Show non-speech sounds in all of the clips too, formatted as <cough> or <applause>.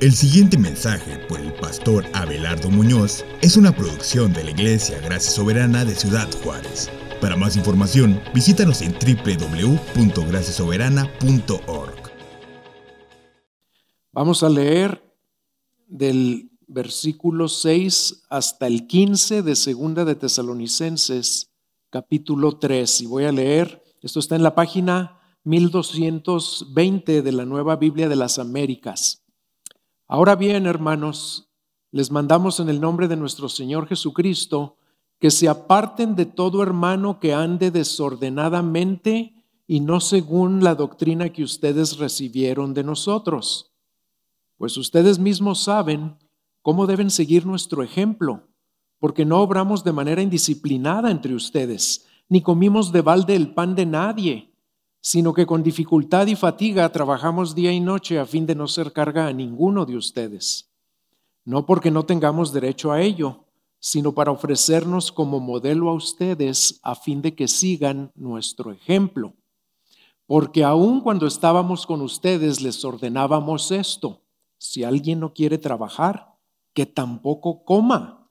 El siguiente mensaje por el pastor Abelardo Muñoz es una producción de la Iglesia Gracia Soberana de Ciudad Juárez. Para más información, visítanos en www.graciasoberana.org. Vamos a leer del versículo 6 hasta el 15 de Segunda de Tesalonicenses, capítulo 3. Y voy a leer, esto está en la página 1220 de la Nueva Biblia de las Américas. Ahora bien, hermanos, les mandamos en el nombre de nuestro Señor Jesucristo que se aparten de todo hermano que ande desordenadamente y no según la doctrina que ustedes recibieron de nosotros. Pues ustedes mismos saben cómo deben seguir nuestro ejemplo, porque no obramos de manera indisciplinada entre ustedes, ni comimos de balde el pan de nadie sino que con dificultad y fatiga trabajamos día y noche a fin de no ser carga a ninguno de ustedes. No porque no tengamos derecho a ello, sino para ofrecernos como modelo a ustedes a fin de que sigan nuestro ejemplo. Porque aun cuando estábamos con ustedes les ordenábamos esto, si alguien no quiere trabajar, que tampoco coma.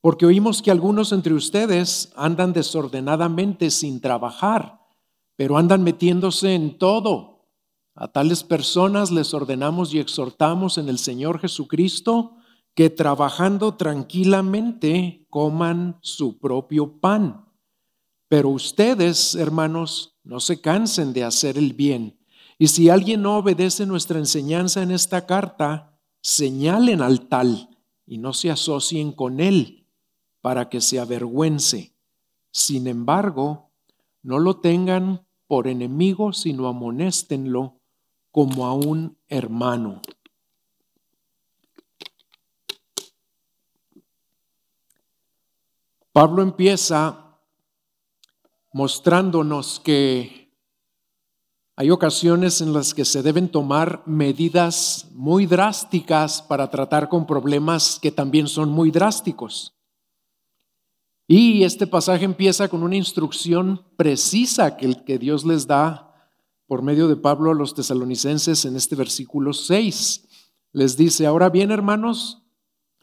Porque oímos que algunos entre ustedes andan desordenadamente sin trabajar pero andan metiéndose en todo. A tales personas les ordenamos y exhortamos en el Señor Jesucristo que trabajando tranquilamente coman su propio pan. Pero ustedes, hermanos, no se cansen de hacer el bien. Y si alguien no obedece nuestra enseñanza en esta carta, señalen al tal y no se asocien con él para que se avergüence. Sin embargo, no lo tengan por enemigo, sino amonéstenlo como a un hermano. Pablo empieza mostrándonos que hay ocasiones en las que se deben tomar medidas muy drásticas para tratar con problemas que también son muy drásticos. Y este pasaje empieza con una instrucción precisa que, que Dios les da por medio de Pablo a los tesalonicenses en este versículo 6. Les dice, ahora bien hermanos,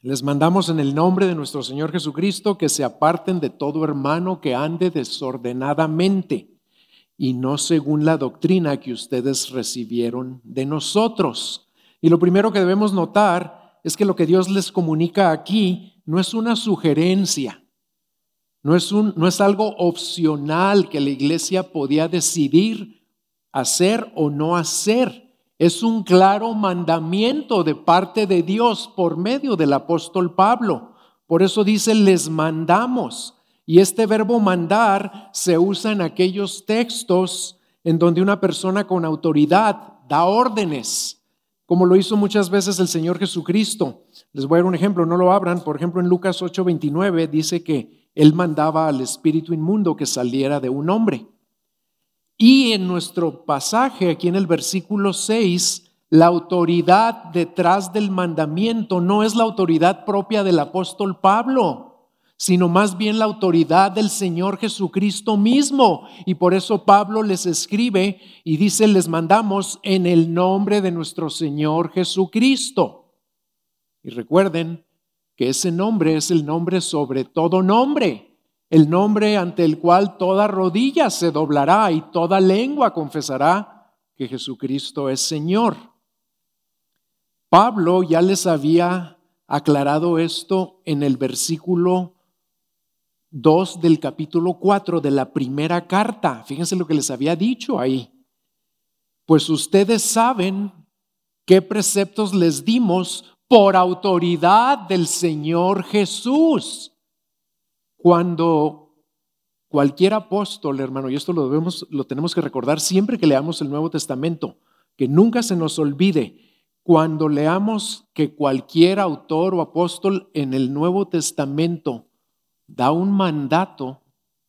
les mandamos en el nombre de nuestro Señor Jesucristo que se aparten de todo hermano que ande desordenadamente y no según la doctrina que ustedes recibieron de nosotros. Y lo primero que debemos notar es que lo que Dios les comunica aquí no es una sugerencia, no es, un, no es algo opcional que la iglesia podía decidir hacer o no hacer. Es un claro mandamiento de parte de Dios por medio del apóstol Pablo. Por eso dice, les mandamos. Y este verbo mandar se usa en aquellos textos en donde una persona con autoridad da órdenes, como lo hizo muchas veces el Señor Jesucristo. Les voy a dar un ejemplo, no lo abran. Por ejemplo, en Lucas 8:29 dice que él mandaba al espíritu inmundo que saliera de un hombre. Y en nuestro pasaje, aquí en el versículo 6, la autoridad detrás del mandamiento no es la autoridad propia del apóstol Pablo, sino más bien la autoridad del Señor Jesucristo mismo. Y por eso Pablo les escribe y dice, les mandamos en el nombre de nuestro Señor Jesucristo. Y recuerden, que ese nombre es el nombre sobre todo nombre, el nombre ante el cual toda rodilla se doblará y toda lengua confesará que Jesucristo es Señor. Pablo ya les había aclarado esto en el versículo 2 del capítulo 4 de la primera carta. Fíjense lo que les había dicho ahí. Pues ustedes saben qué preceptos les dimos por autoridad del Señor Jesús. Cuando cualquier apóstol, hermano, y esto lo, debemos, lo tenemos que recordar siempre que leamos el Nuevo Testamento, que nunca se nos olvide, cuando leamos que cualquier autor o apóstol en el Nuevo Testamento da un mandato,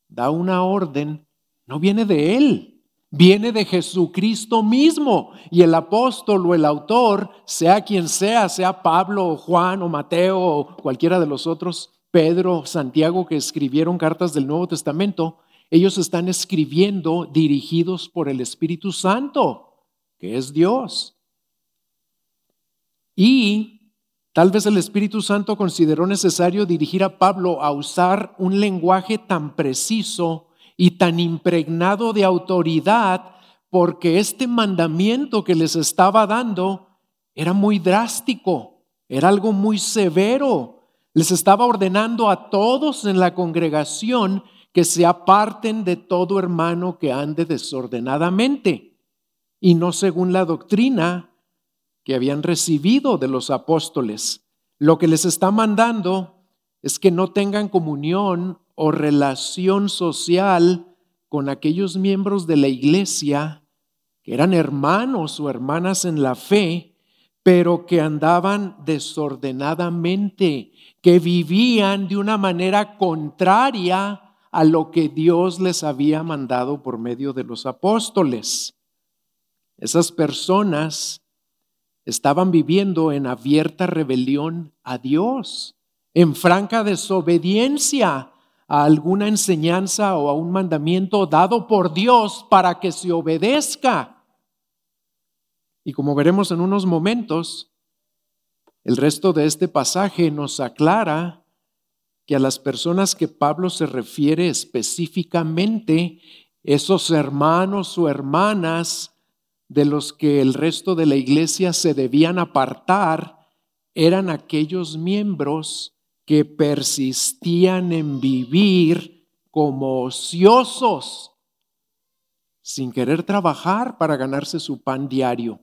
da una orden, no viene de él, viene de Jesucristo mismo. Y el apóstol o el autor, sea quien sea, sea Pablo o Juan o Mateo o cualquiera de los otros, Pedro, Santiago, que escribieron cartas del Nuevo Testamento, ellos están escribiendo dirigidos por el Espíritu Santo, que es Dios. Y tal vez el Espíritu Santo consideró necesario dirigir a Pablo a usar un lenguaje tan preciso y tan impregnado de autoridad porque este mandamiento que les estaba dando era muy drástico, era algo muy severo. Les estaba ordenando a todos en la congregación que se aparten de todo hermano que ande desordenadamente y no según la doctrina que habían recibido de los apóstoles. Lo que les está mandando es que no tengan comunión o relación social con aquellos miembros de la iglesia que eran hermanos o hermanas en la fe, pero que andaban desordenadamente, que vivían de una manera contraria a lo que Dios les había mandado por medio de los apóstoles. Esas personas estaban viviendo en abierta rebelión a Dios, en franca desobediencia a alguna enseñanza o a un mandamiento dado por Dios para que se obedezca. Y como veremos en unos momentos, el resto de este pasaje nos aclara que a las personas que Pablo se refiere específicamente, esos hermanos o hermanas de los que el resto de la iglesia se debían apartar, eran aquellos miembros que persistían en vivir como ociosos, sin querer trabajar para ganarse su pan diario,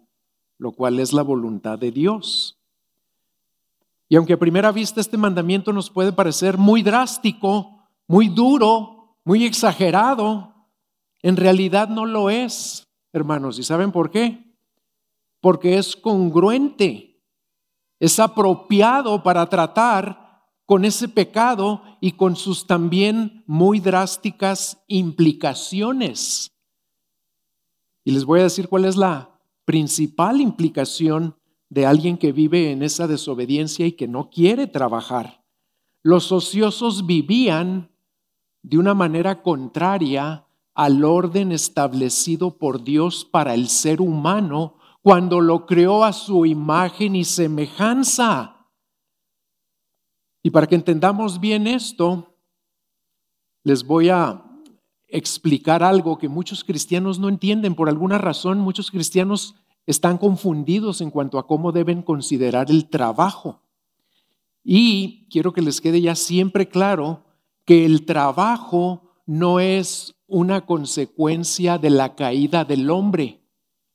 lo cual es la voluntad de Dios. Y aunque a primera vista este mandamiento nos puede parecer muy drástico, muy duro, muy exagerado, en realidad no lo es, hermanos. ¿Y saben por qué? Porque es congruente, es apropiado para tratar con ese pecado y con sus también muy drásticas implicaciones. Y les voy a decir cuál es la principal implicación de alguien que vive en esa desobediencia y que no quiere trabajar. Los ociosos vivían de una manera contraria al orden establecido por Dios para el ser humano cuando lo creó a su imagen y semejanza. Y para que entendamos bien esto, les voy a explicar algo que muchos cristianos no entienden. Por alguna razón, muchos cristianos están confundidos en cuanto a cómo deben considerar el trabajo. Y quiero que les quede ya siempre claro que el trabajo no es una consecuencia de la caída del hombre.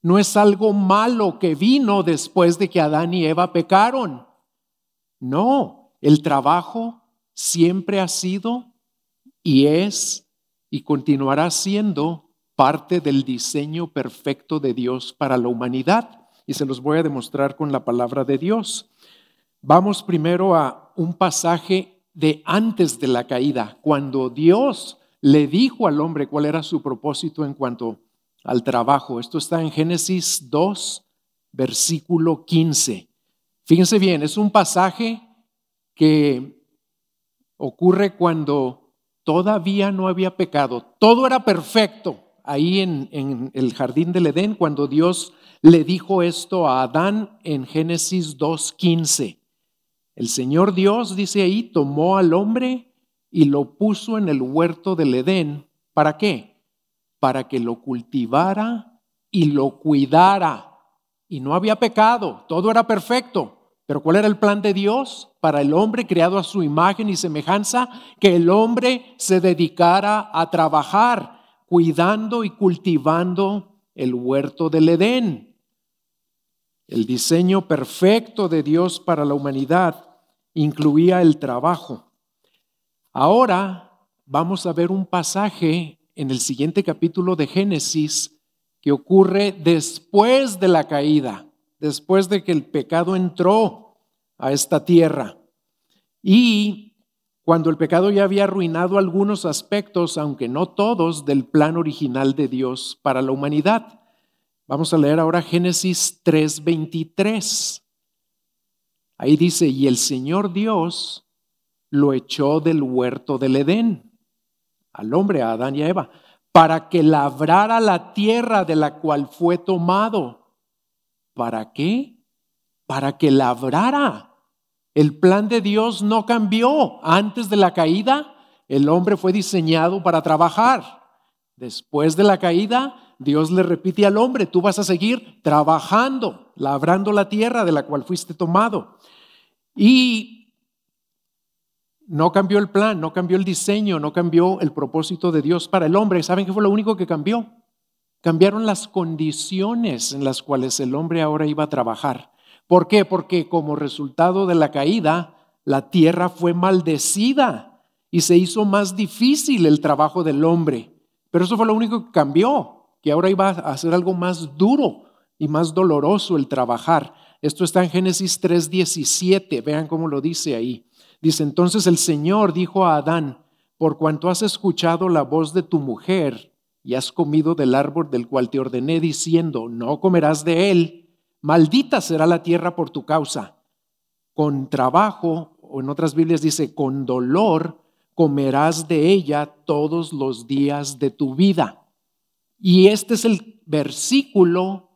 No es algo malo que vino después de que Adán y Eva pecaron. No, el trabajo siempre ha sido y es y continuará siendo parte del diseño perfecto de Dios para la humanidad. Y se los voy a demostrar con la palabra de Dios. Vamos primero a un pasaje de antes de la caída, cuando Dios le dijo al hombre cuál era su propósito en cuanto al trabajo. Esto está en Génesis 2, versículo 15. Fíjense bien, es un pasaje que ocurre cuando todavía no había pecado. Todo era perfecto ahí en, el jardín del Edén cuando Dios le dijo esto a Adán en Génesis 2.15. El Señor Dios, dice ahí, tomó al hombre y lo puso en el huerto del Edén. ¿Para qué? Para que lo cultivara y lo cuidara. Y no había pecado, todo era perfecto. Pero ¿cuál era el plan de Dios para el hombre creado a su imagen y semejanza? Que el hombre se dedicara a trabajar cuidando y cultivando el huerto del Edén. El diseño perfecto de Dios para la humanidad incluía el trabajo. Ahora vamos a ver un pasaje en el siguiente capítulo de Génesis que ocurre después de la caída después de que el pecado entró a esta tierra. Y cuando el pecado ya había arruinado algunos aspectos, aunque no todos, del plan original de Dios para la humanidad. Vamos a leer ahora Génesis 3:23. Ahí dice, y el Señor Dios lo echó del huerto del Edén, al hombre, a Adán y a Eva, para que labrara la tierra de la cual fue tomado ¿Para qué? para que labrara. El plan de Dios no cambió. Antes de la caída, el hombre fue diseñado para trabajar. Después de la caída, Dios le repite al hombre, tú vas a seguir trabajando, labrando la tierra de la cual fuiste tomado. Y no cambió el plan, no cambió el diseño, no cambió el propósito de Dios para el hombre. ¿Saben qué fue lo único que cambió? Cambiaron las condiciones en las cuales el hombre ahora iba a trabajar. ¿Por qué? Porque como resultado de la caída, la tierra fue maldecida y se hizo más difícil el trabajo del hombre. Pero eso fue lo único que cambió, que ahora iba a ser algo más duro y más doloroso el trabajar. Esto está en Génesis 3:17, vean cómo lo dice ahí. Dice, entonces el Señor dijo a Adán, por cuanto has escuchado la voz de tu mujer y has comido del árbol del cual te ordené diciendo, no comerás de él, maldita será la tierra por tu causa. Con trabajo, o en otras Biblias dice, con dolor comerás de ella todos los días de tu vida. Y este es el versículo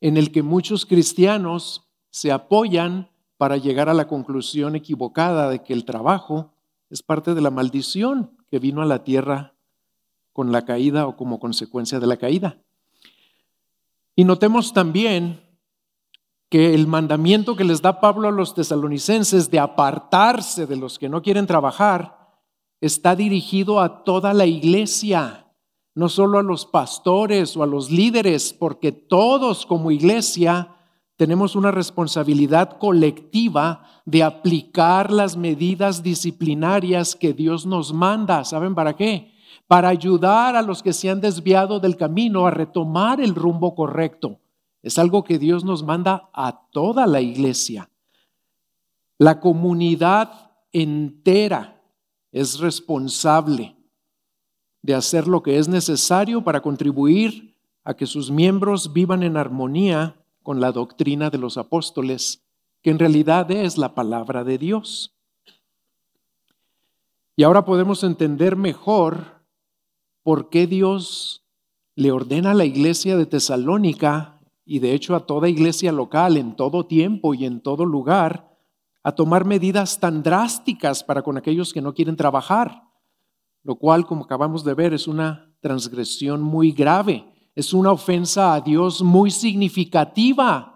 en el que muchos cristianos se apoyan para llegar a la conclusión equivocada de que el trabajo es parte de la maldición que vino a la tierra con la caída o como consecuencia de la caída. Y notemos también que el mandamiento que les da Pablo a los tesalonicenses de apartarse de los que no quieren trabajar está dirigido a toda la iglesia, no solo a los pastores o a los líderes, porque todos como iglesia tenemos una responsabilidad colectiva de aplicar las medidas disciplinarias que Dios nos manda. ¿Saben para qué? Para ayudar a los que se han desviado del camino a retomar el rumbo correcto. Es algo que Dios nos manda a toda la iglesia. La comunidad entera es responsable de hacer lo que es necesario para contribuir a que sus miembros vivan en armonía con la doctrina de los apóstoles, que en realidad es la palabra de Dios. Y ahora podemos entender mejor por qué Dios le ordena a la iglesia de Tesalónica y de hecho a toda iglesia local en todo tiempo y en todo lugar a tomar medidas tan drásticas para con aquellos que no quieren trabajar, lo cual, como acabamos de ver, es una transgresión muy grave es una ofensa a Dios muy significativa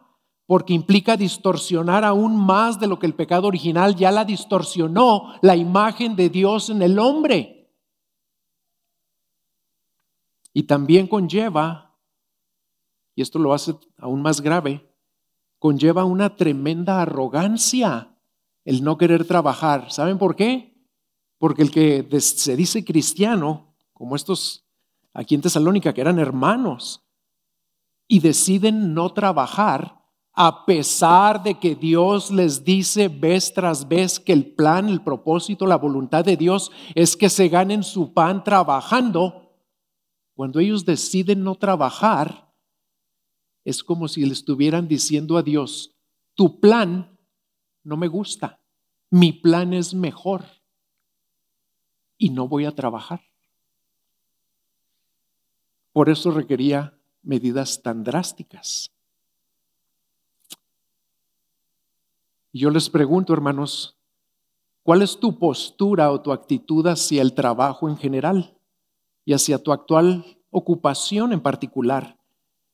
porque implica distorsionar aún más de lo que el pecado original ya la distorsionó, la imagen de Dios en el hombre. Y también conlleva, y esto lo hace aún más grave, conlleva una tremenda arrogancia el no querer trabajar. ¿Saben por qué? Porque el que se dice cristiano, como estos aquí en Tesalónica, que eran hermanos, y deciden no trabajar a pesar de que Dios les dice vez tras vez que el plan, el propósito, la voluntad de Dios es que se ganen su pan trabajando, cuando ellos deciden no trabajar, es como si le estuvieran diciendo a Dios, tu plan no me gusta, mi plan es mejor y no voy a trabajar. Por eso requería medidas tan drásticas. Yo les pregunto, hermanos, ¿cuál es tu postura o tu actitud hacia el trabajo en general y hacia tu actual ocupación en particular?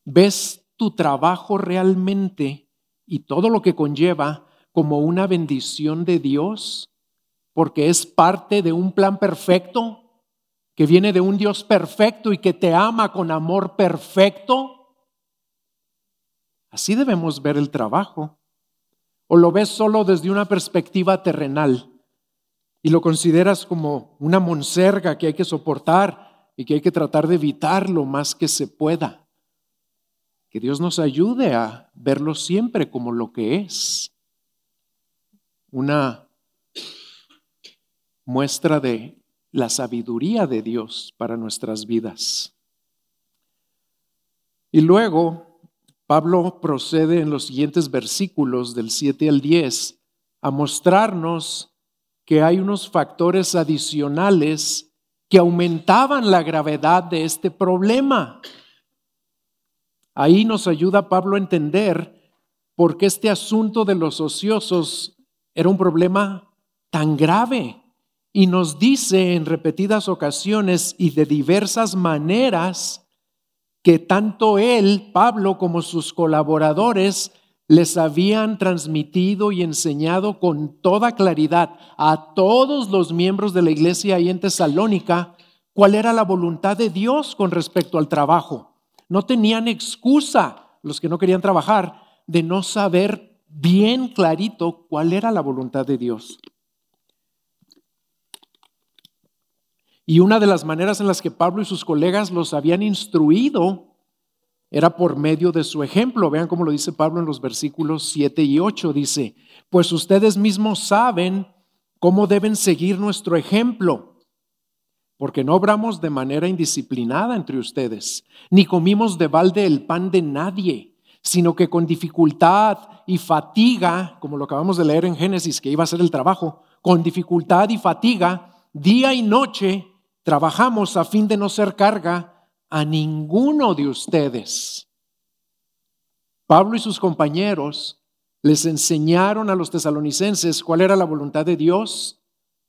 ¿Ves tu trabajo realmente y todo lo que conlleva como una bendición de Dios? Porque es parte de un plan perfecto que viene de un Dios perfecto y que te ama con amor perfecto. Así debemos ver el trabajo. O lo ves solo desde una perspectiva terrenal y lo consideras como una monserga que hay que soportar y que hay que tratar de evitar lo más que se pueda. Que Dios nos ayude a verlo siempre como lo que es. Una muestra de la sabiduría de Dios para nuestras vidas. Y luego Pablo procede en los siguientes versículos del 7 al 10 a mostrarnos que hay unos factores adicionales que aumentaban la gravedad de este problema. Ahí nos ayuda Pablo a entender por qué este asunto de los ociosos era un problema tan grave. Y nos dice en repetidas ocasiones y de diversas maneras que tanto él, Pablo, como sus colaboradores les habían transmitido y enseñado con toda claridad a todos los miembros de la iglesia ahí en Tesalónica cuál era la voluntad de Dios con respecto al trabajo. No tenían excusa los que no querían trabajar de no saber bien clarito cuál era la voluntad de Dios. Y una de las maneras en las que Pablo y sus colegas los habían instruido era por medio de su ejemplo. Vean cómo lo dice Pablo en los versículos 7 y 8. Dice, pues ustedes mismos saben cómo deben seguir nuestro ejemplo, porque no obramos de manera indisciplinada entre ustedes, ni comimos de balde el pan de nadie, sino que con dificultad y fatiga, como lo acabamos de leer en Génesis, que iba a ser el trabajo, con dificultad y fatiga, día y noche, trabajamos a fin de no ser carga a ninguno de ustedes. Pablo y sus compañeros les enseñaron a los tesalonicenses cuál era la voluntad de Dios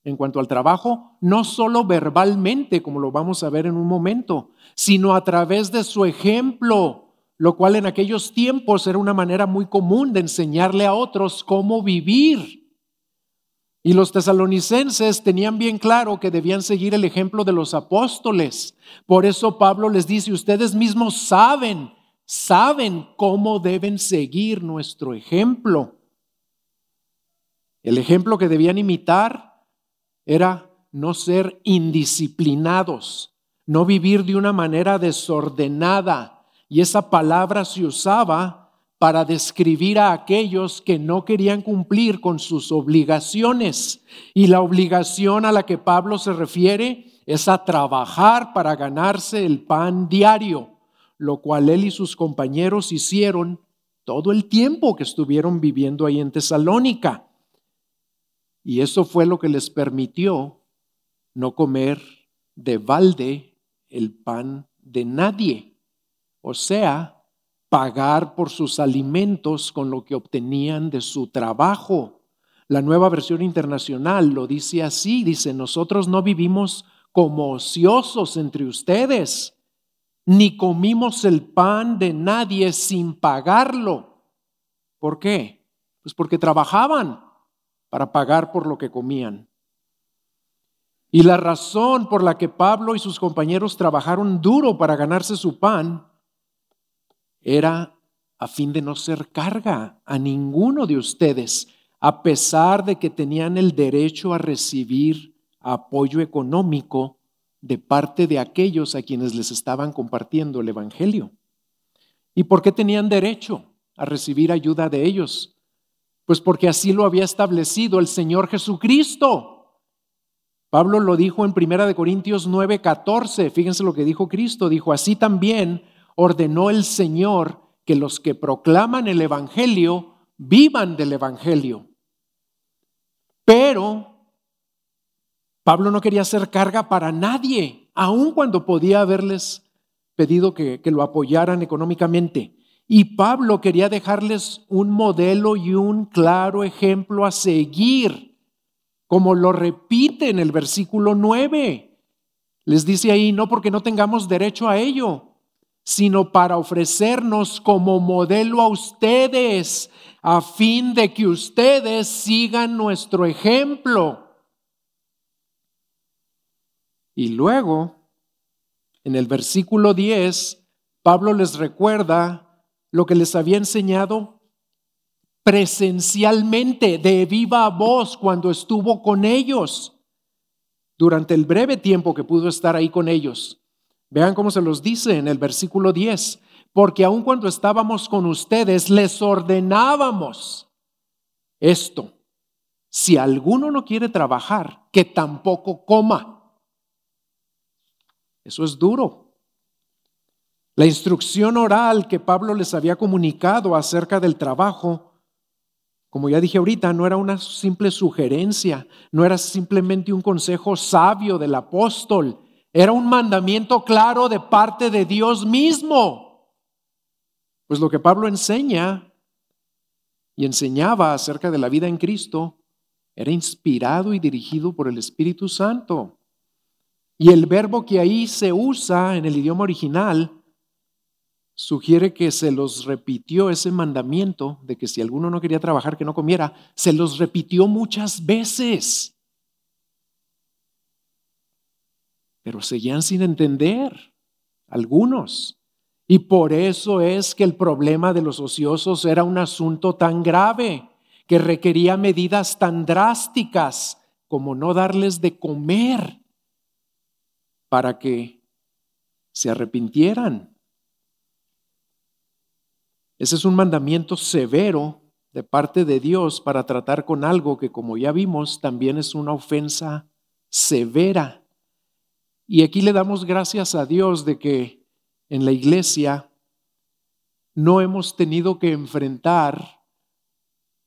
en cuanto al trabajo, no solo verbalmente, como lo vamos a ver en un momento, sino a través de su ejemplo, lo cual en aquellos tiempos era una manera muy común de enseñarle a otros cómo vivir. Y los tesalonicenses tenían bien claro que debían seguir el ejemplo de los apóstoles. Por eso Pablo les dice, ustedes mismos saben, saben cómo deben seguir nuestro ejemplo. El ejemplo que debían imitar era no ser indisciplinados, no vivir de una manera desordenada. Y esa palabra se usaba para describir a aquellos que no querían cumplir con sus obligaciones. Y la obligación a la que Pablo se refiere es a trabajar para ganarse el pan diario, lo cual él y sus compañeros hicieron todo el tiempo que estuvieron viviendo ahí en Tesalónica. Y eso fue lo que les permitió no comer de balde el pan de nadie. O sea, pagar por sus alimentos con lo que obtenían de su trabajo. La nueva versión internacional lo dice así, dice, nosotros no vivimos como ociosos entre ustedes, ni comimos el pan de nadie sin pagarlo. ¿Por qué? Pues porque trabajaban para pagar por lo que comían. Y la razón por la que Pablo y sus compañeros trabajaron duro para ganarse su pan era a fin de no ser carga a ninguno de ustedes, a pesar de que tenían el derecho a recibir apoyo económico de parte de aquellos a quienes les estaban compartiendo el Evangelio. ¿Y por qué tenían derecho a recibir ayuda de ellos? Pues porque así lo había establecido el Señor Jesucristo. Pablo lo dijo en 1 Corintios 9:14. Fíjense lo que dijo Cristo. Dijo, así también ordenó el Señor que los que proclaman el Evangelio vivan del Evangelio. Pero Pablo no quería hacer carga para nadie, aun cuando podía haberles pedido que, que, lo apoyaran económicamente. Y Pablo quería dejarles un modelo y un claro ejemplo a seguir, como lo repite en el versículo 9. Les dice ahí, no porque no tengamos derecho a ello, sino para ofrecernos como modelo a ustedes, a fin de que ustedes sigan nuestro ejemplo. Y luego, en el versículo 10, Pablo les recuerda lo que les había enseñado presencialmente, de viva voz, cuando estuvo con ellos, durante el breve tiempo que pudo estar ahí con ellos. Vean cómo se los dice en el versículo 10, porque aun cuando estábamos con ustedes, les ordenábamos esto. Si alguno no quiere trabajar, que tampoco coma. Eso es duro. La instrucción oral que Pablo les había comunicado acerca del trabajo, como ya dije ahorita, no era una simple sugerencia, no era simplemente un consejo sabio del apóstol, era un mandamiento claro de parte de Dios mismo. Pues lo que Pablo enseña y enseñaba acerca de la vida en Cristo, era inspirado y dirigido por el Espíritu Santo. Y el verbo que ahí se usa en el idioma original sugiere que se los repitió ese mandamiento de que si alguno no quería trabajar, que no comiera, se los repitió muchas veces. Pero seguían sin entender algunos. Y por eso es que el problema de los ociosos era un asunto tan grave, que requería medidas tan drásticas como no darles de comer para que se arrepintieran. Ese es un mandamiento severo de parte de Dios para tratar con algo que, como ya vimos, también es una ofensa severa. Y aquí le damos gracias a Dios de que en la iglesia no hemos tenido que enfrentar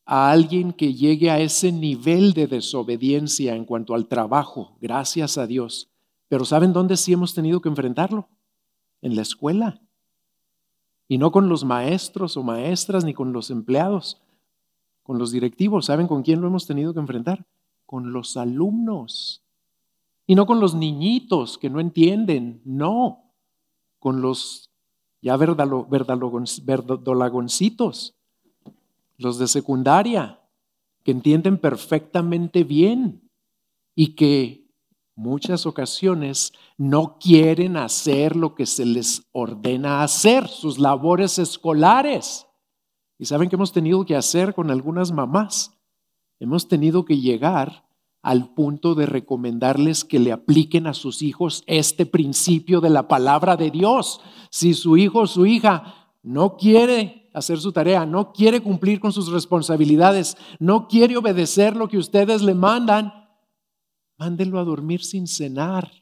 a alguien que llegue a ese nivel de desobediencia en cuanto al trabajo, gracias a Dios. Pero ¿saben dónde sí hemos tenido que enfrentarlo? En la escuela. Y no con los maestros o maestras ni con los empleados, con los directivos. ¿Saben con quién lo hemos tenido que enfrentar? Con los alumnos. Y no con los niñitos que no entienden, no, con los ya verdolagoncitos, los de secundaria, que entienden perfectamente bien y que muchas ocasiones no quieren hacer lo que se les ordena hacer, sus labores escolares. ¿Y saben qué hemos tenido que hacer con algunas mamás? Hemos tenido que llegar al punto de recomendarles que le apliquen a sus hijos este principio de la palabra de Dios. Si su hijo o su hija no quiere hacer su tarea, no quiere cumplir con sus responsabilidades, no quiere obedecer lo que ustedes le mandan, mándelo a dormir sin cenar,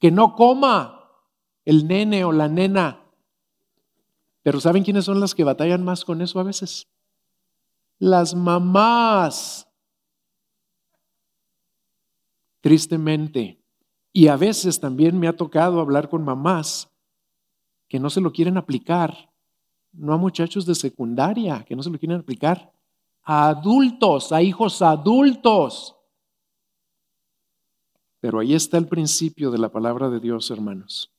que no coma el nene o la nena. Pero ¿saben quiénes son las que batallan más con eso a veces? Las mamás. Tristemente. Y a veces también me ha tocado hablar con mamás que no se lo quieren aplicar, no a muchachos de secundaria, que no se lo quieren aplicar, a adultos, a hijos adultos. Pero ahí está el principio de la palabra de Dios, hermanos.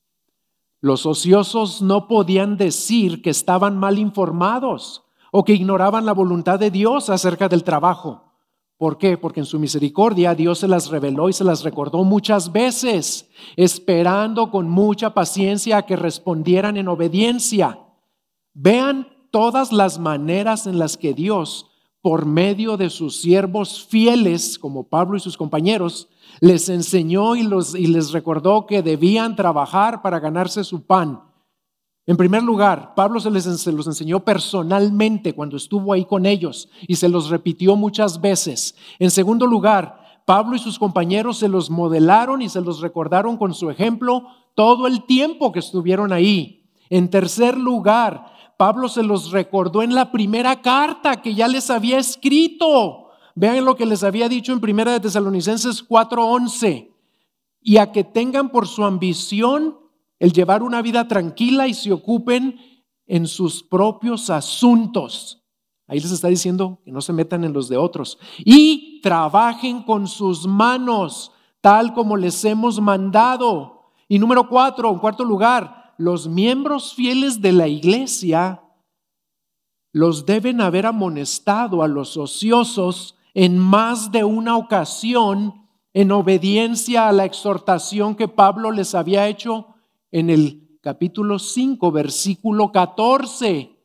Los ociosos no podían decir que estaban mal informados o que ignoraban la voluntad de Dios acerca del trabajo. ¿Por qué? Porque en su misericordia Dios se las reveló y se las recordó muchas veces, esperando con mucha paciencia a que respondieran en obediencia. Vean todas las maneras en las que Dios, por medio de sus siervos fieles, como Pablo y sus compañeros, les enseñó y, les recordó que debían trabajar para ganarse su pan. En primer lugar, Pablo se, les, los enseñó personalmente cuando estuvo ahí con ellos y se los repitió muchas veces. En segundo lugar, Pablo y sus compañeros se los modelaron y se los recordaron con su ejemplo todo el tiempo que estuvieron ahí. En tercer lugar, Pablo se los recordó en la primera carta que ya les había escrito. Vean lo que les había dicho en Primera de Tesalonicenses 4:11. Y a que tengan por su ambición el llevar una vida tranquila y se ocupen en sus propios asuntos. Ahí les está diciendo que no se metan en los de otros. Y trabajen con sus manos, tal como les hemos mandado. Y número cuatro, en cuarto lugar, los miembros fieles de la iglesia los deben haber amonestado a los ociosos en más de una ocasión en obediencia a la exhortación que Pablo les había hecho en el capítulo 5, versículo 14.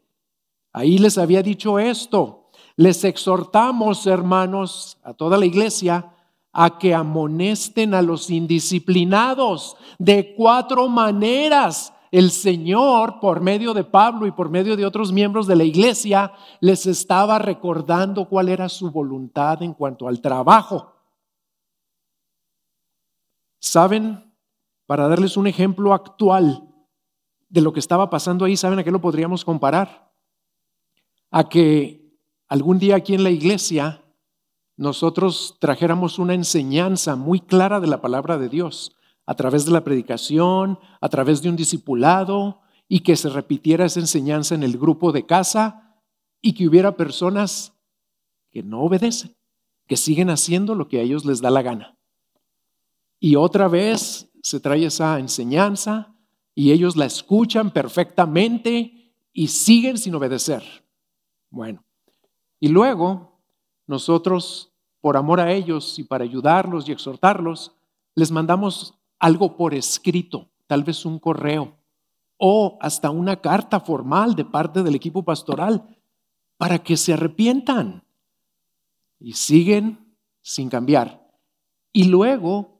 Ahí les había dicho esto. Les exhortamos, hermanos, a toda la iglesia, a que amonesten a los indisciplinados de cuatro maneras el Señor, por medio de Pablo y por medio de otros miembros de la iglesia, les estaba recordando cuál era su voluntad en cuanto al trabajo. ¿Saben? Para darles un ejemplo actual de lo que estaba pasando ahí, ¿saben a qué lo podríamos comparar? A que algún día aquí en la iglesia nosotros trajéramos una enseñanza muy clara de la palabra de Dios a través de la predicación, a través de un discipulado y que se repitiera esa enseñanza en el grupo de casa y que hubiera personas que no obedecen, que siguen haciendo lo que a ellos les da la gana. Y otra vez se trae esa enseñanza y ellos la escuchan perfectamente y siguen sin obedecer. Bueno, y luego nosotros, por amor a ellos y para ayudarlos y exhortarlos, les mandamos algo por escrito, tal vez un correo o hasta una carta formal de parte del equipo pastoral para que se arrepientan y siguen sin cambiar. Y luego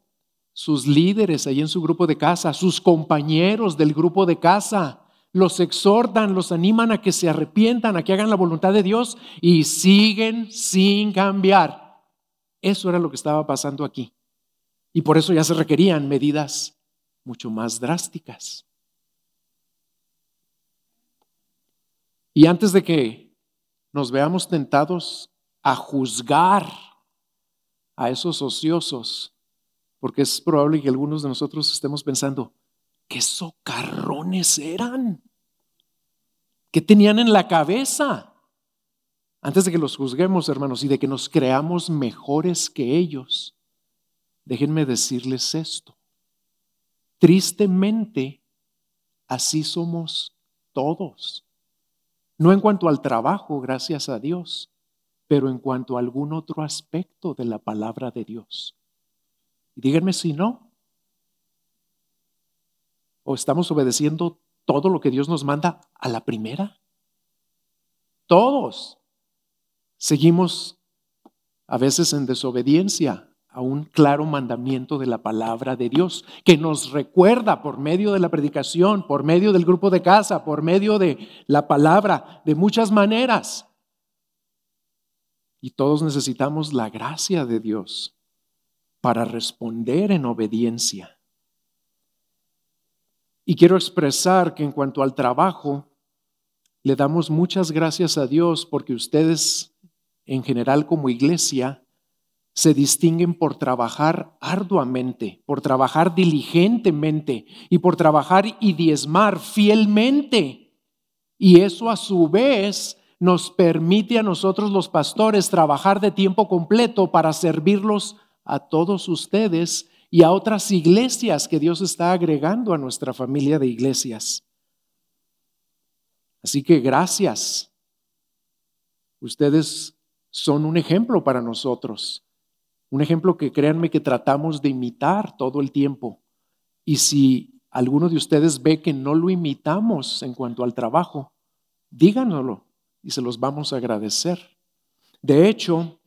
sus líderes ahí en su grupo de casa, sus compañeros del grupo de casa, los exhortan, los animan a que se arrepientan, a que hagan la voluntad de Dios y siguen sin cambiar. Eso era lo que estaba pasando aquí. Y por eso ya se requerían medidas mucho más drásticas. Y antes de que nos veamos tentados a juzgar a esos ociosos, porque es probable que algunos de nosotros estemos pensando, qué socarrones eran, qué tenían en la cabeza. Antes de que los juzguemos, hermanos, y de que nos creamos mejores que ellos, déjenme decirles esto. Tristemente, así somos todos. No en cuanto al trabajo, gracias a Dios, pero en cuanto a algún otro aspecto de la palabra de Dios. Y díganme si no. ¿O estamos obedeciendo todo lo que Dios nos manda a la primera? Todos seguimos a veces en desobediencia a un claro mandamiento de la palabra de Dios, que nos recuerda por medio de la predicación, por medio del grupo de casa, por medio de la palabra, de muchas maneras. Y todos necesitamos la gracia de Dios para responder en obediencia. Y quiero expresar que en cuanto al trabajo, le damos muchas gracias a Dios porque ustedes, en general como iglesia, se distinguen por trabajar arduamente, por trabajar diligentemente y por trabajar y diezmar fielmente. Y eso a su vez nos permite a nosotros los pastores trabajar de tiempo completo para servirlos a todos ustedes y a otras iglesias que Dios está agregando a nuestra familia de iglesias. Así que gracias. Ustedes son un ejemplo para nosotros. Un ejemplo que créanme que tratamos de imitar todo el tiempo. Y si alguno de ustedes ve que no lo imitamos en cuanto al trabajo, díganoslo y se los vamos a agradecer. De hecho,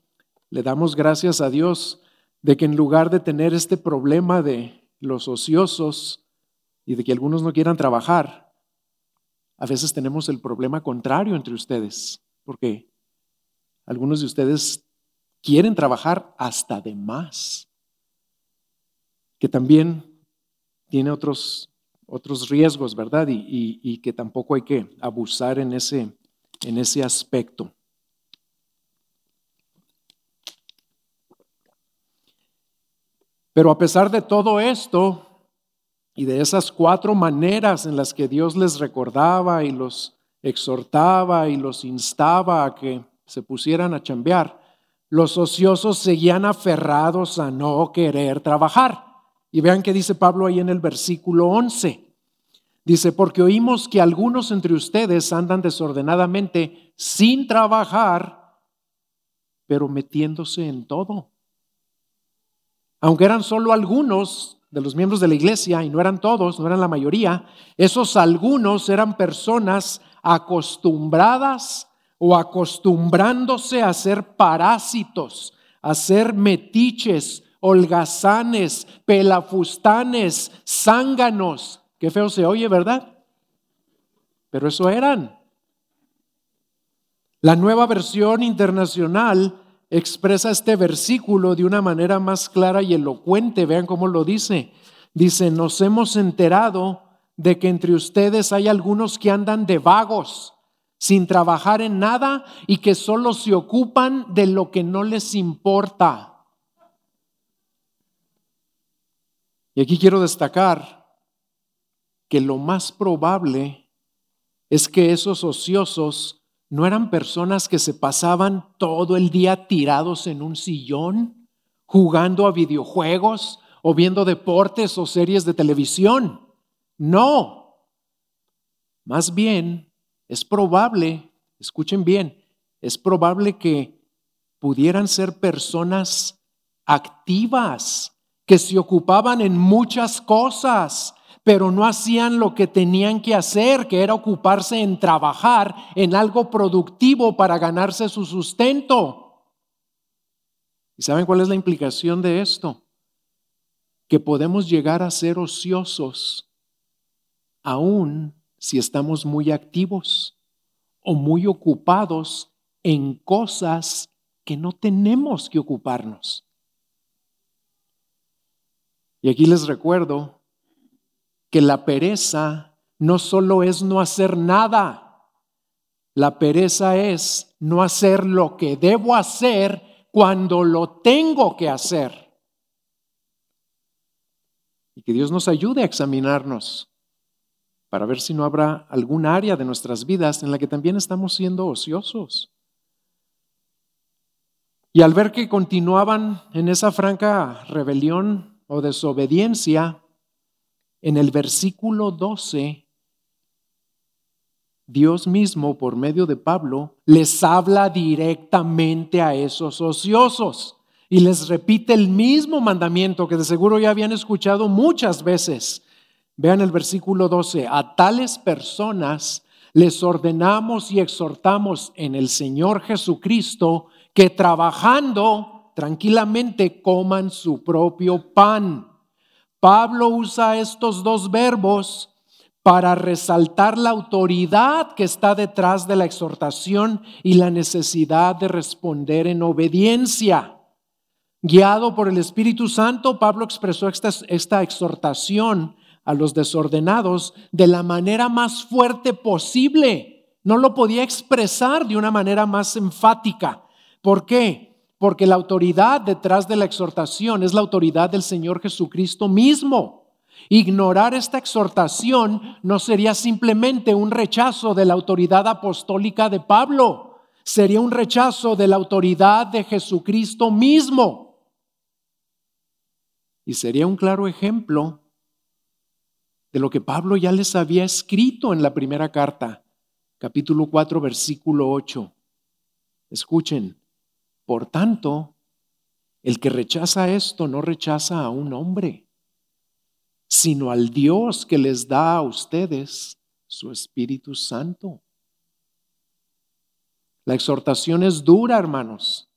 le damos gracias a Dios de que en lugar de tener este problema de los ociosos y de que algunos no quieran trabajar, a veces tenemos el problema contrario entre ustedes, porque algunos de ustedes quieren trabajar hasta de más, que también tiene otros, otros riesgos, ¿verdad? Y, y, que tampoco hay que abusar en ese, en ese aspecto. Pero a pesar de todo esto y de esas cuatro maneras en las que Dios les recordaba y los exhortaba y los instaba a que se pusieran a chambear, los ociosos seguían aferrados a no querer trabajar. Y vean que dice Pablo ahí en el versículo 11. Dice, porque oímos que algunos entre ustedes andan desordenadamente sin trabajar, pero metiéndose en todo. Aunque eran solo algunos de los miembros de la iglesia, y no eran todos, no eran la mayoría, esos algunos eran personas acostumbradas o acostumbrándose a ser parásitos, a ser metiches, holgazanes, pelafustanes, zánganos. Qué feo se oye, ¿verdad? Pero eso eran. La nueva versión internacional expresa este versículo de una manera más clara y elocuente. Vean cómo lo dice. Dice, nos hemos enterado de que entre ustedes hay algunos que andan de vagos sin trabajar en nada y que solo se ocupan de lo que no les importa. Y aquí quiero destacar que lo más probable es que esos ociosos no eran personas que se pasaban todo el día tirados en un sillón, jugando a videojuegos o viendo deportes o series de televisión. No. Más bien, es probable, escuchen bien, es probable que pudieran ser personas activas, que se ocupaban en muchas cosas, pero no hacían lo que tenían que hacer, que era ocuparse en trabajar en algo productivo para ganarse su sustento. ¿Y saben cuál es la implicación de esto? Que podemos llegar a ser ociosos aún si estamos muy activos o muy ocupados en cosas que no tenemos que ocuparnos. Y aquí les recuerdo que la pereza no solo es no hacer nada, la pereza es no hacer lo que debo hacer cuando lo tengo que hacer. Y que Dios nos ayude a examinarnos para ver si no habrá algún área de nuestras vidas en la que también estamos siendo ociosos. Y al ver que continuaban en esa franca rebelión, o desobediencia, en el versículo 12, Dios mismo, por medio de Pablo, les habla directamente a esos ociosos y les repite el mismo mandamiento que de seguro ya habían escuchado muchas veces. Vean el versículo 12, a tales personas les ordenamos y exhortamos en el Señor Jesucristo que trabajando tranquilamente coman su propio pan. Pablo usa estos dos verbos para resaltar la autoridad que está detrás de la exhortación y la necesidad de responder en obediencia. Guiado por el Espíritu Santo, Pablo expresó esta, esta, exhortación a los desordenados de la manera más fuerte posible. No lo podía expresar de una manera más enfática. ¿Por qué? Porque la autoridad detrás de la exhortación es la autoridad del Señor Jesucristo mismo. Ignorar esta exhortación no sería simplemente un rechazo de la autoridad apostólica de Pablo, sería un rechazo de la autoridad de Jesucristo mismo. Y sería un claro ejemplo de lo que Pablo ya les había escrito en la primera carta, capítulo 4, versículo 8. Escuchen, por tanto, el que rechaza esto no rechaza a un hombre, sino al Dios que les da a ustedes su Espíritu Santo. La exhortación es dura, hermanos,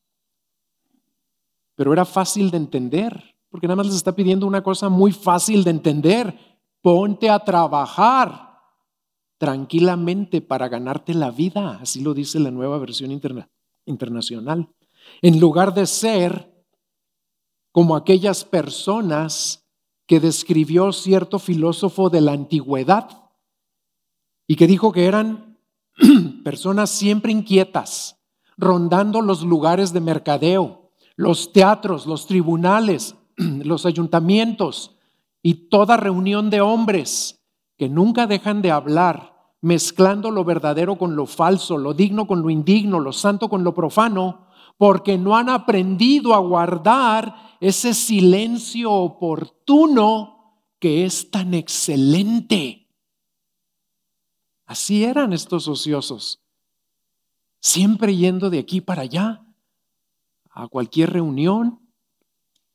pero era fácil de entender, porque nada más les está pidiendo una cosa muy fácil de entender. Ponte a trabajar tranquilamente para ganarte la vida, así lo dice la nueva versión internacional en lugar de ser como aquellas personas que describió cierto filósofo de la antigüedad y que dijo que eran <clears throat> personas siempre inquietas, rondando los lugares de mercadeo, los teatros, los tribunales, <clears throat> los ayuntamientos y toda reunión de hombres que nunca dejan de hablar, mezclando lo verdadero con lo falso, lo digno con lo indigno, lo santo con lo profano, porque no han aprendido a guardar ese silencio oportuno que es tan excelente. Así eran estos ociosos, siempre yendo de aquí para allá, a cualquier reunión,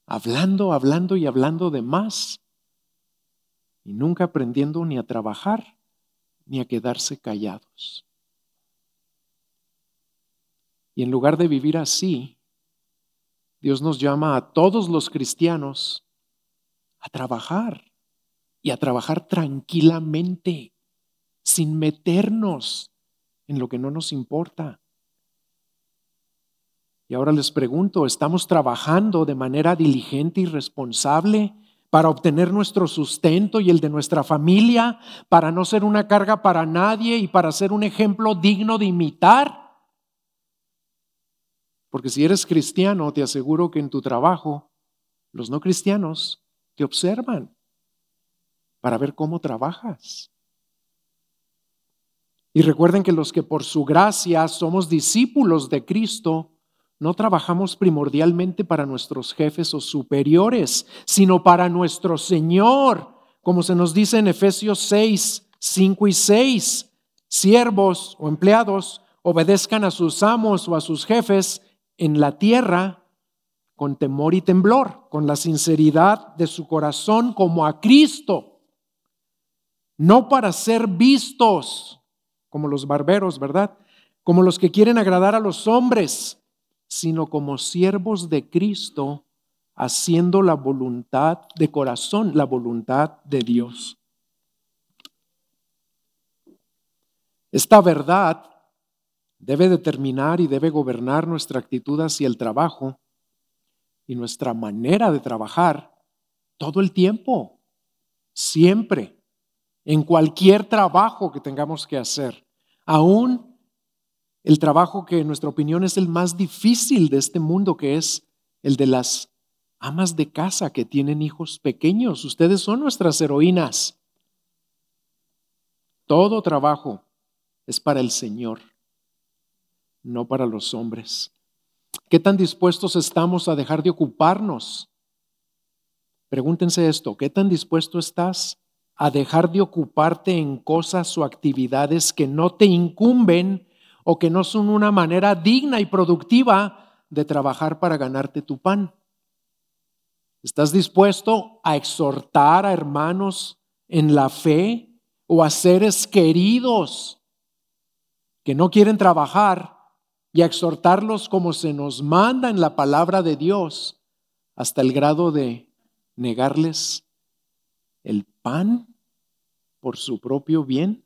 hablando, hablando y hablando de más, y nunca aprendiendo ni a trabajar ni a quedarse callados. Y en lugar de vivir así, Dios nos llama a todos los cristianos a trabajar y a trabajar tranquilamente, sin meternos en lo que no nos importa. Y ahora les pregunto, ¿estamos trabajando de manera diligente y responsable para obtener nuestro sustento y el de nuestra familia, para no ser una carga para nadie y para ser un ejemplo digno de imitar? Porque si eres cristiano, te aseguro que en tu trabajo, los no cristianos te observan para ver cómo trabajas. Y recuerden que los que por su gracia somos discípulos de Cristo, no trabajamos primordialmente para nuestros jefes o superiores, sino para nuestro Señor, como se nos dice en Efesios 6, 5 y 6. Siervos o empleados obedezcan a sus amos o a sus jefes en la tierra con temor y temblor, con la sinceridad de su corazón como a Cristo, no para ser vistos como los barberos, ¿verdad? Como los que quieren agradar a los hombres, sino como siervos de Cristo, haciendo la voluntad de corazón, la voluntad de Dios. Esta verdad debe determinar y debe gobernar nuestra actitud hacia el trabajo y nuestra manera de trabajar todo el tiempo, siempre, en cualquier trabajo que tengamos que hacer. Aún el trabajo que en nuestra opinión es el más difícil de este mundo, que es el de las amas de casa que tienen hijos pequeños. Ustedes son nuestras heroínas. Todo trabajo es para el Señor, no para los hombres. ¿Qué tan dispuestos estamos a dejar de ocuparnos? Pregúntense esto, ¿qué tan dispuesto estás a dejar de ocuparte en cosas o actividades que no te incumben o que no son una manera digna y productiva de trabajar para ganarte tu pan. ¿Estás dispuesto a exhortar a hermanos en la fe o a seres queridos que no quieren trabajar y a exhortarlos como se nos manda en la palabra de Dios hasta el grado de negarles el pan por su propio bien?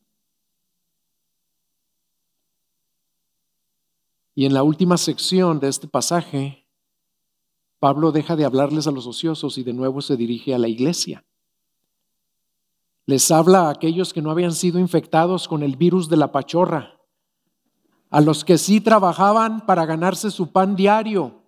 Y en la última sección de este pasaje, Pablo deja de hablarles a los ociosos y de nuevo se dirige a la iglesia. Les habla a aquellos que no habían sido infectados con el virus de la pachorra, a los que sí trabajaban para ganarse su pan diario,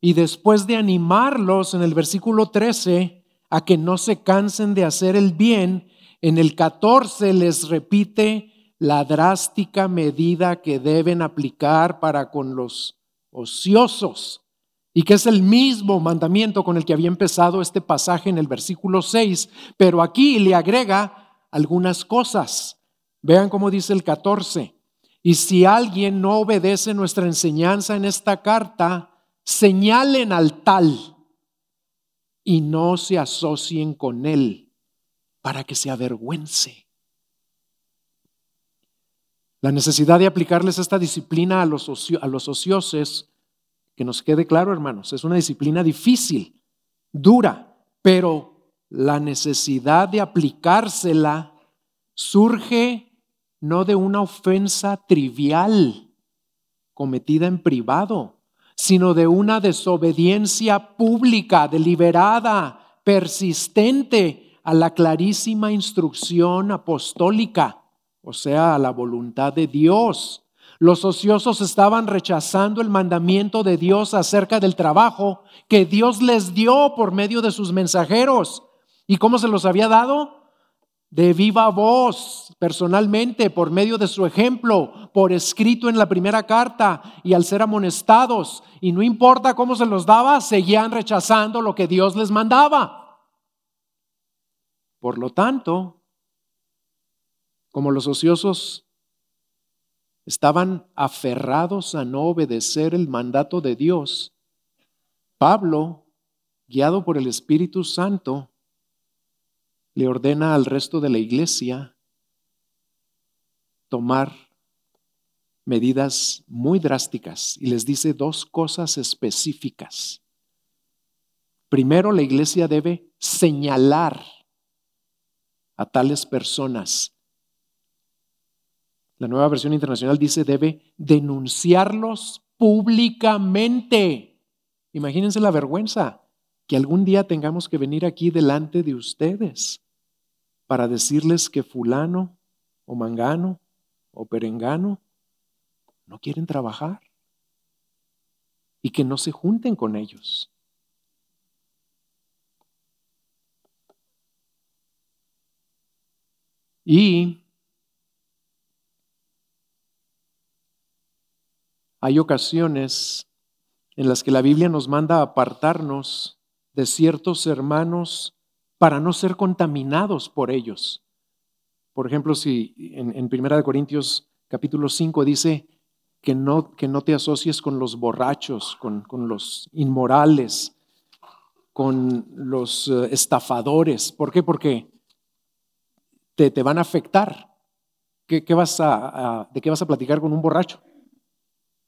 y después de animarlos en el versículo 13, a que no se cansen de hacer el bien, en el 14 les repite la drástica medida que deben aplicar para con los ociosos y que es el mismo mandamiento con el que había empezado este pasaje en el versículo 6, pero aquí le agrega algunas cosas. Vean cómo dice el 14. Y si alguien no obedece nuestra enseñanza en esta carta, señalen al tal y no se asocien con él para que se avergüence. La necesidad de aplicarles esta disciplina a los, a los ociosos, que nos quede claro, hermanos, es una disciplina difícil, dura, pero la necesidad de aplicársela surge no de una ofensa trivial cometida en privado, sino de una desobediencia pública, deliberada, persistente a la clarísima instrucción apostólica, o sea, a la voluntad de Dios. Los ociosos estaban rechazando el mandamiento de Dios acerca del trabajo que Dios les dio por medio de sus mensajeros. ¿Y cómo se los había dado? De viva voz, personalmente, por medio de su ejemplo, por escrito en la primera carta y al ser amonestados. Y no importa cómo se los daba, seguían rechazando lo que Dios les mandaba. Por lo tanto, como los ociosos estaban aferrados a no obedecer el mandato de Dios, Pablo, guiado por el Espíritu Santo, le ordena al resto de la iglesia tomar medidas muy drásticas y les dice dos cosas específicas. Primero, la iglesia debe señalar a tales personas. La nueva versión internacional dice debe denunciarlos públicamente. Imagínense la vergüenza que algún día tengamos que venir aquí delante de ustedes para decirles que fulano o mangano o perengano no quieren trabajar y que no se junten con ellos. Y Hay ocasiones en las que la Biblia nos manda a apartarnos de ciertos hermanos para no ser contaminados por ellos. Por ejemplo, si en, en Primera de Corintios capítulo 5 dice que no, que no te asocies con los borrachos, con, con los inmorales, con los eh, estafadores. ¿Por qué? Porque te, te van a afectar. ¿Qué, qué vas a, ¿De qué vas a platicar con un borracho?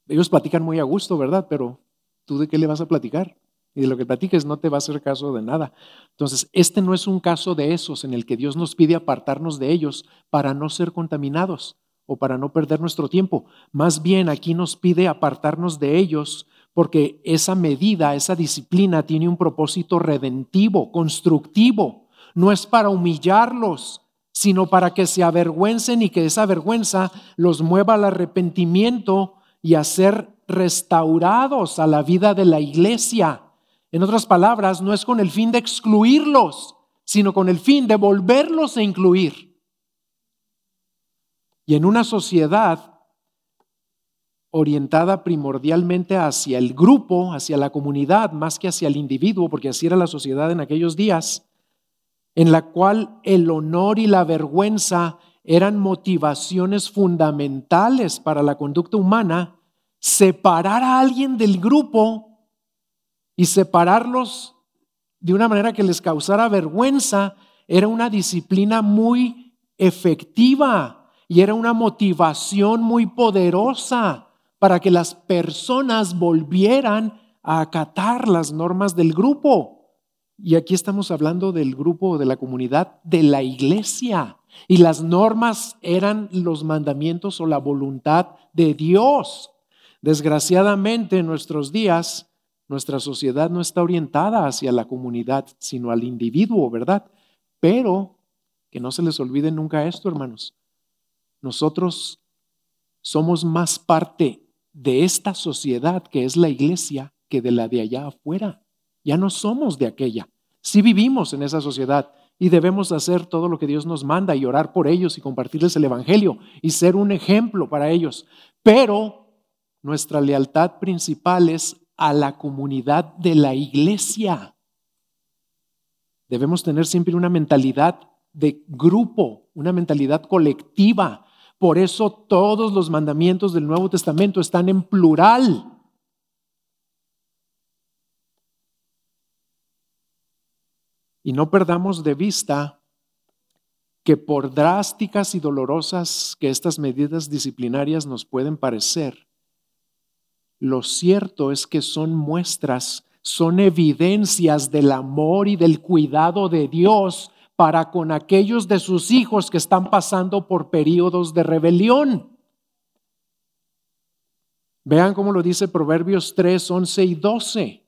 Ellos platican muy a gusto, ¿verdad? Pero tú de qué le vas a platicar? Y de lo que platiques no te va a hacer caso de nada. Entonces, este no es un caso de esos en el que Dios nos pide apartarnos de ellos para no ser contaminados o para no perder nuestro tiempo. Más bien aquí nos pide apartarnos de ellos porque esa medida, esa disciplina tiene un propósito redentivo, constructivo. No es para humillarlos, sino para que se avergüencen y que esa vergüenza los mueva al arrepentimiento y a ser restaurados a la vida de la iglesia. En otras palabras, no es con el fin de excluirlos, sino con el fin de volverlos a incluir. Y en una sociedad orientada primordialmente hacia el grupo, hacia la comunidad, más que hacia el individuo, porque así era la sociedad en aquellos días, en la cual el honor y la vergüenza eran motivaciones fundamentales para la conducta humana, separar a alguien del grupo y separarlos de una manera que les causara vergüenza era una disciplina muy efectiva y era una motivación muy poderosa para que las personas volvieran a acatar las normas del grupo. Y aquí estamos hablando del grupo, de la comunidad, de la iglesia. Y las normas eran los mandamientos o la voluntad de Dios. Desgraciadamente en nuestros días, nuestra sociedad no está orientada hacia la comunidad, sino al individuo, ¿verdad? Pero que no se les olvide nunca esto, hermanos. Nosotros somos más parte de esta sociedad que es la iglesia que de la de allá afuera. Ya no somos de aquella. Sí vivimos en esa sociedad y debemos hacer todo lo que Dios nos manda y orar por ellos y compartirles el Evangelio y ser un ejemplo para ellos. Pero nuestra lealtad principal es a la comunidad de la iglesia. Debemos tener siempre una mentalidad de grupo, una mentalidad colectiva, por eso todos los mandamientos del Nuevo Testamento están en plural. Y no perdamos de vista que por drásticas y dolorosas que estas medidas disciplinarias nos pueden parecer, lo cierto es que son muestras, son evidencias del amor y del cuidado de Dios para con aquellos de sus hijos que están pasando por periodos de rebelión. Vean cómo lo dice Proverbios 3, 11 y 12.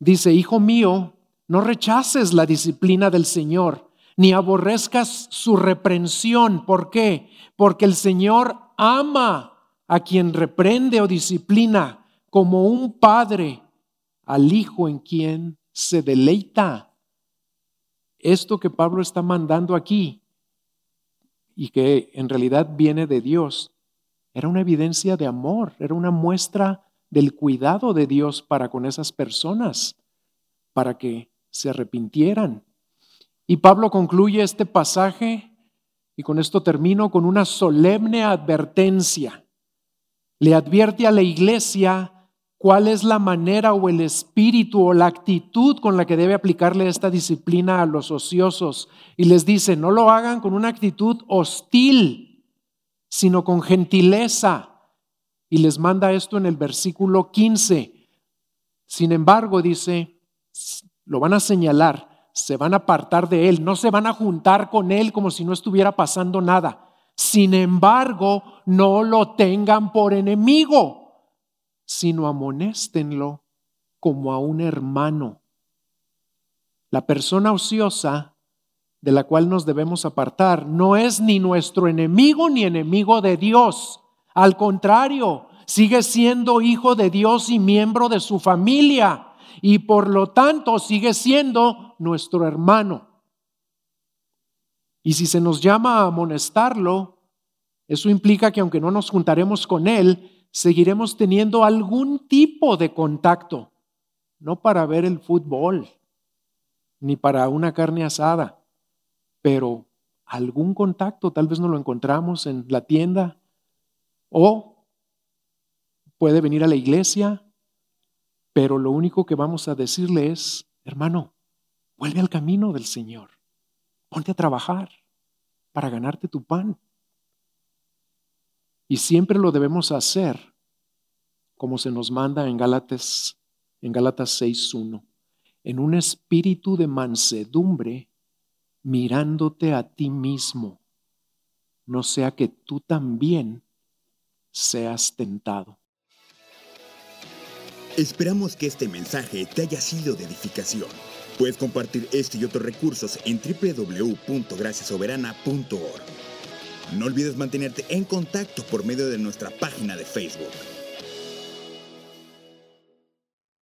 Dice, Hijo mío, no rechaces la disciplina del Señor, ni aborrezcas su reprensión. ¿Por qué? Porque el Señor ama a quien reprende o disciplina como un padre al hijo en quien se deleita esto que Pablo está mandando aquí y que en realidad viene de Dios, era una evidencia de amor, era una muestra del cuidado de Dios para con esas personas, para que se arrepintieran. Y Pablo concluye este pasaje, y con esto termino, con una solemne advertencia. Le advierte a la iglesia cuál es la manera o el espíritu o la actitud con la que debe aplicarle esta disciplina a los ociosos. Y les dice, no lo hagan con una actitud hostil, sino con gentileza. Y les manda esto en el versículo 15. Sin embargo, dice, lo van a señalar, se van a apartar de él, no se van a juntar con él como si no estuviera pasando nada. Sin embargo, no lo tengan por enemigo sino amonéstenlo como a un hermano. La persona ociosa de la cual nos debemos apartar no es ni nuestro enemigo ni enemigo de Dios. Al contrario, sigue siendo hijo de Dios y miembro de su familia y por lo tanto sigue siendo nuestro hermano. Y si se nos llama a amonestarlo, eso implica que aunque no nos juntaremos con él, seguiremos teniendo algún tipo de contacto, no para ver el fútbol, ni para una carne asada, pero algún contacto, tal vez no lo encontramos en la tienda o puede venir a la iglesia, pero lo único que vamos a decirle es, hermano, vuelve al camino del Señor, ponte a trabajar para ganarte tu pan. Y siempre lo debemos hacer como se nos manda en Gálatas, en Gálatas 6.1, en un espíritu de mansedumbre, mirándote a ti mismo, no sea que tú también seas tentado. Esperamos que este mensaje te haya sido de edificación. Puedes compartir este y otros recursos en www.graciasoberana.org. No olvides mantenerte en contacto por medio de nuestra página de Facebook.